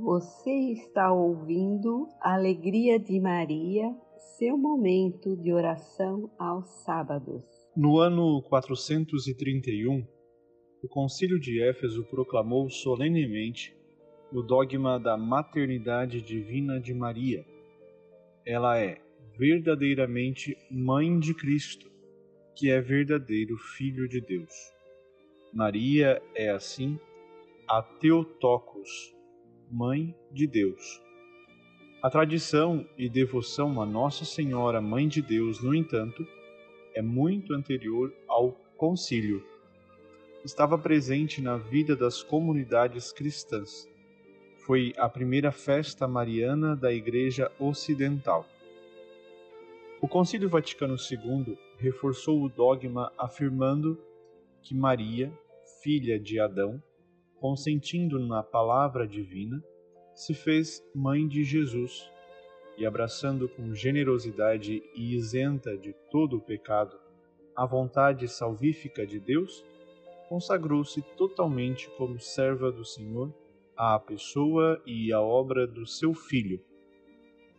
Você está ouvindo Alegria de Maria, seu momento de oração aos sábados. No ano 431, o Concílio de Éfeso proclamou solenemente o dogma da maternidade divina de Maria. Ela é verdadeiramente mãe de Cristo, que é verdadeiro Filho de Deus. Maria é, assim, a Teotocos, Mãe de Deus. A tradição e devoção a Nossa Senhora Mãe de Deus, no entanto, é muito anterior ao concílio. Estava presente na vida das comunidades cristãs. Foi a primeira festa mariana da Igreja Ocidental. O Concílio Vaticano II reforçou o dogma afirmando que Maria, filha de Adão, consentindo na palavra divina, se fez mãe de Jesus e, abraçando com generosidade e isenta de todo o pecado a vontade salvífica de Deus, consagrou-se totalmente como serva do Senhor à pessoa e à obra do seu Filho,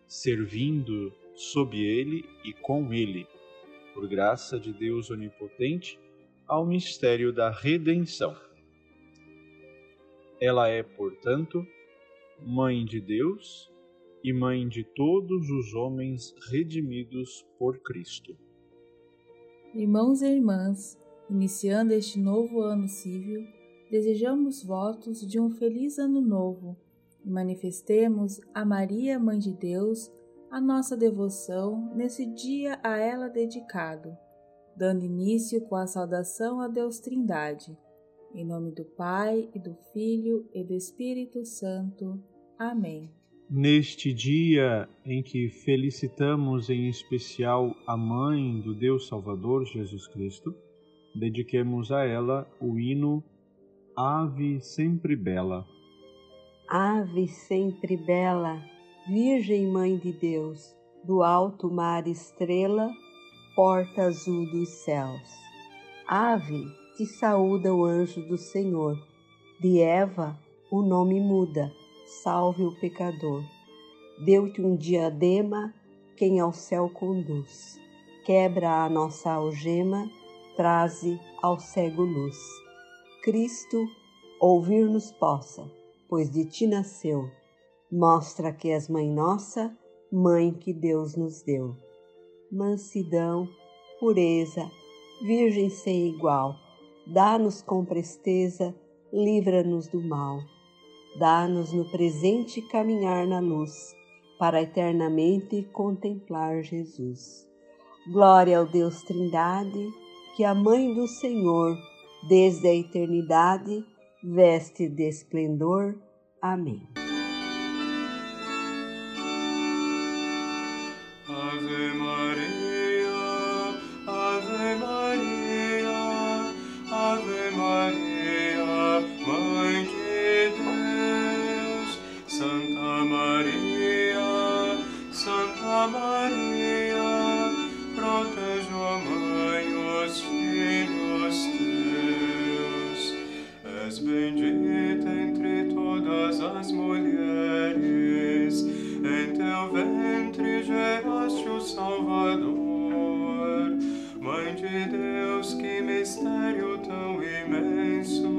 servindo sob ele e com ele, por graça de Deus Onipotente, ao mistério da redenção. Ela é, portanto, Mãe de Deus e Mãe de todos os homens redimidos por Cristo. Irmãos e irmãs, iniciando este novo ano civil, desejamos votos de um feliz ano novo e manifestemos a Maria, Mãe de Deus, a nossa devoção nesse dia a ela dedicado, dando início com a saudação a Deus Trindade em nome do Pai, e do Filho, e do Espírito Santo. Amém. Neste dia em que felicitamos em especial a Mãe do Deus Salvador, Jesus Cristo, dediquemos a ela o hino Ave Sempre Bela. Ave sempre bela, Virgem Mãe de Deus, do alto mar estrela, porta azul dos céus. Ave, te saúda o anjo do Senhor. De Eva o nome muda, salve o pecador. Deu-te um diadema quem ao céu conduz. Quebra a nossa algema, traze ao cego luz. Cristo ouvir-nos possa, pois de ti nasceu. Mostra que és mãe nossa, mãe que Deus nos deu. Mansidão, pureza, virgem sem igual dá-nos com presteza, livra-nos do mal. Dá-nos no presente caminhar na luz, para eternamente contemplar Jesus. Glória ao Deus Trindade, que a Mãe do Senhor, desde a eternidade, veste de esplendor. Amém. Precisa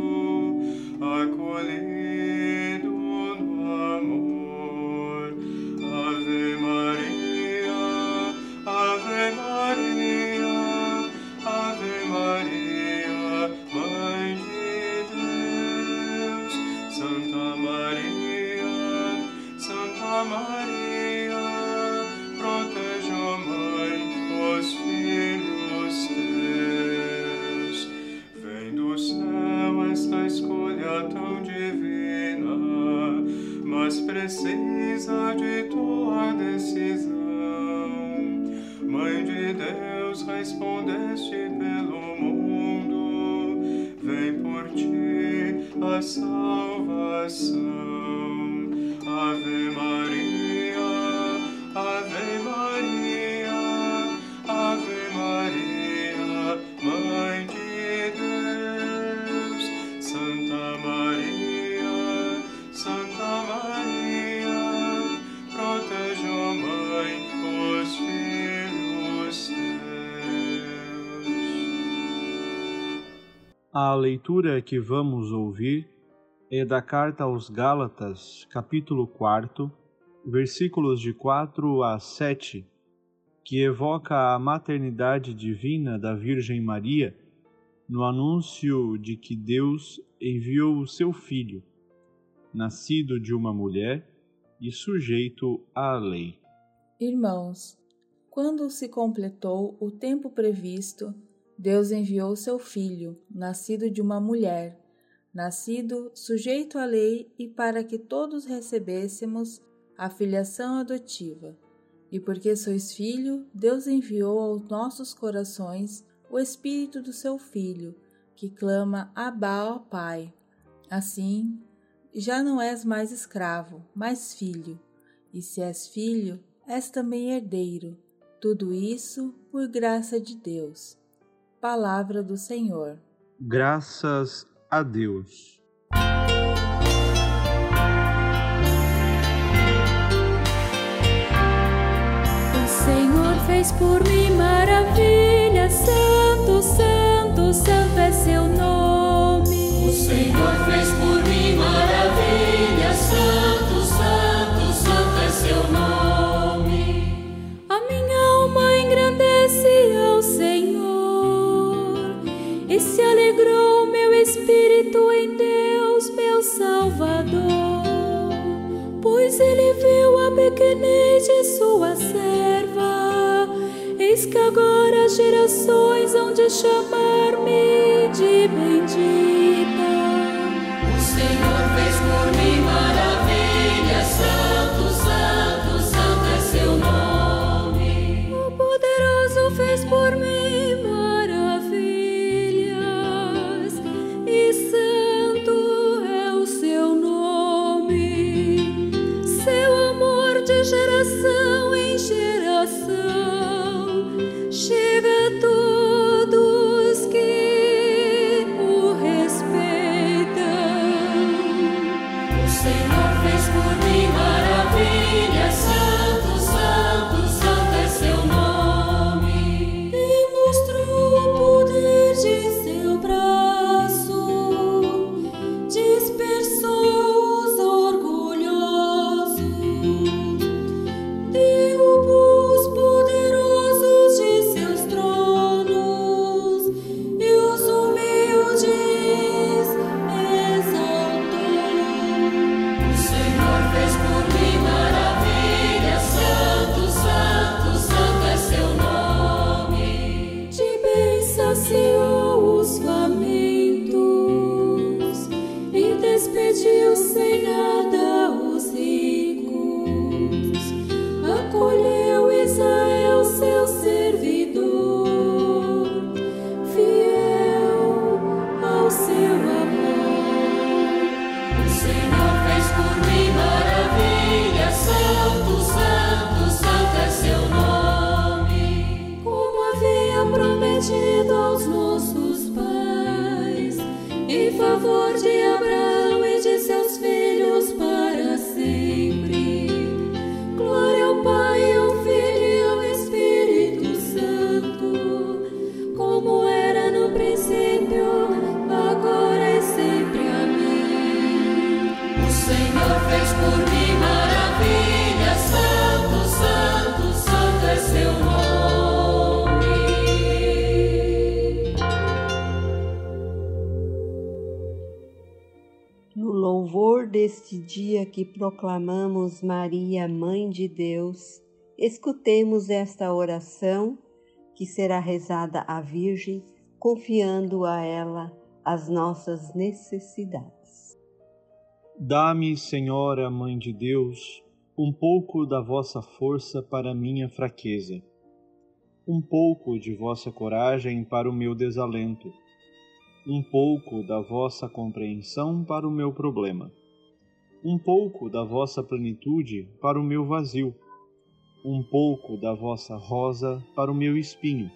respondeste pelo mundo, vem por ti a salvação. A leitura que vamos ouvir é da carta aos Gálatas, capítulo 4, versículos de 4 a 7, que evoca a maternidade divina da Virgem Maria no anúncio de que Deus enviou o seu Filho, nascido de uma mulher e sujeito à lei. Irmãos, quando se completou o tempo previsto, Deus enviou seu Filho, nascido de uma mulher, nascido sujeito à lei e para que todos recebêssemos a filiação adotiva. E porque sois filho, Deus enviou aos nossos corações o Espírito do seu Filho, que clama Abba, ó Pai. Assim, já não és mais escravo, mas filho. E se és filho, és também herdeiro. Tudo isso por graça de Deus. Palavra do Senhor. Graças a Deus. O Senhor fez por mim maravilha, santo, santo, santo é seu nome. O Senhor fez por mim chamar-me de bendita. O Senhor fez por mim maravilha, santo, santo, santo é seu nome. O poderoso fez por mim maravilhas, e santo é o seu nome. Seu amor de geração em geração favor No louvor deste dia que proclamamos Maria, Mãe de Deus, escutemos esta oração que será rezada à Virgem, confiando a ela as nossas necessidades. Dá-me, Senhora, Mãe de Deus, um pouco da vossa força para minha fraqueza, um pouco de vossa coragem para o meu desalento, um pouco da vossa compreensão para o meu problema, um pouco da vossa plenitude para o meu vazio, um pouco da vossa rosa para o meu espinho,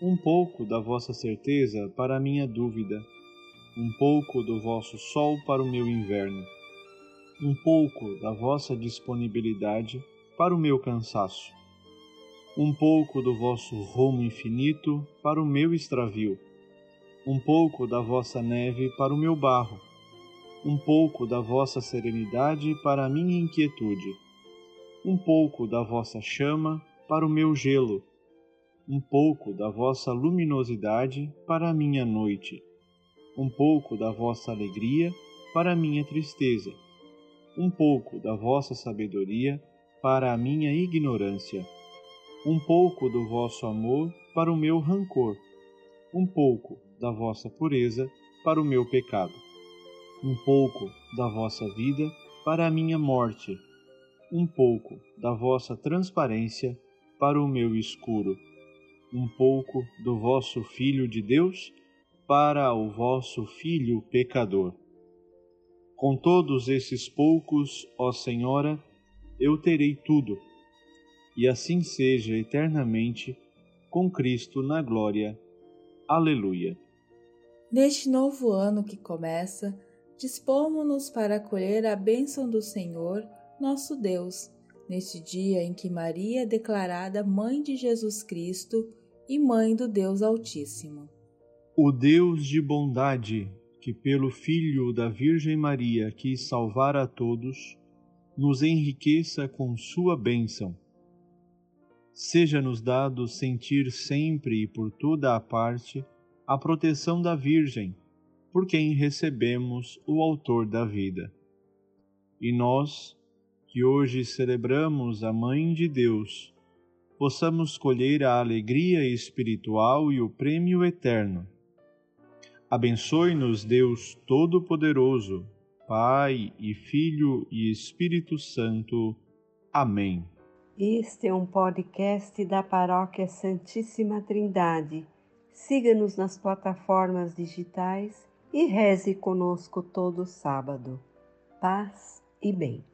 um pouco da vossa certeza para a minha dúvida, um pouco do vosso sol para o meu inverno, um pouco da vossa disponibilidade para o meu cansaço, um pouco do vosso rumo infinito para o meu extravio, um pouco da vossa neve para o meu barro, um pouco da vossa serenidade para a minha inquietude, um pouco da vossa chama para o meu gelo, um pouco da vossa luminosidade para a minha noite, um pouco da vossa alegria para a minha tristeza, um pouco da vossa sabedoria para a minha ignorância, um pouco do vosso amor para o meu rancor, um pouco da vossa pureza para o meu pecado, um pouco da vossa vida para a minha morte, um pouco da vossa transparência para o meu escuro, um pouco do vosso Filho de Deus para o vosso filho pecador. Com todos esses poucos, ó Senhora, eu terei tudo, e assim seja eternamente com Cristo na glória. Aleluia. Neste novo ano que começa, dispomos-nos para acolher a bênção do Senhor, nosso Deus, neste dia em que Maria é declarada Mãe de Jesus Cristo e Mãe do Deus Altíssimo. O Deus de bondade, que pelo Filho da Virgem Maria quis salvar a todos, nos enriqueça com sua bênção. Seja-nos dado sentir sempre e por toda a parte a proteção da Virgem, por quem recebemos o Autor da vida. E nós, que hoje celebramos a Mãe de Deus, possamos colher a alegria espiritual e o prêmio eterno. Abençoe-nos, Deus Todo-Poderoso, Pai e Filho e Espírito Santo. Amém. Este é um podcast da Paróquia Santíssima Trindade siga-nos nas plataformas digitais e reze conosco todo sábado. Paz e bem.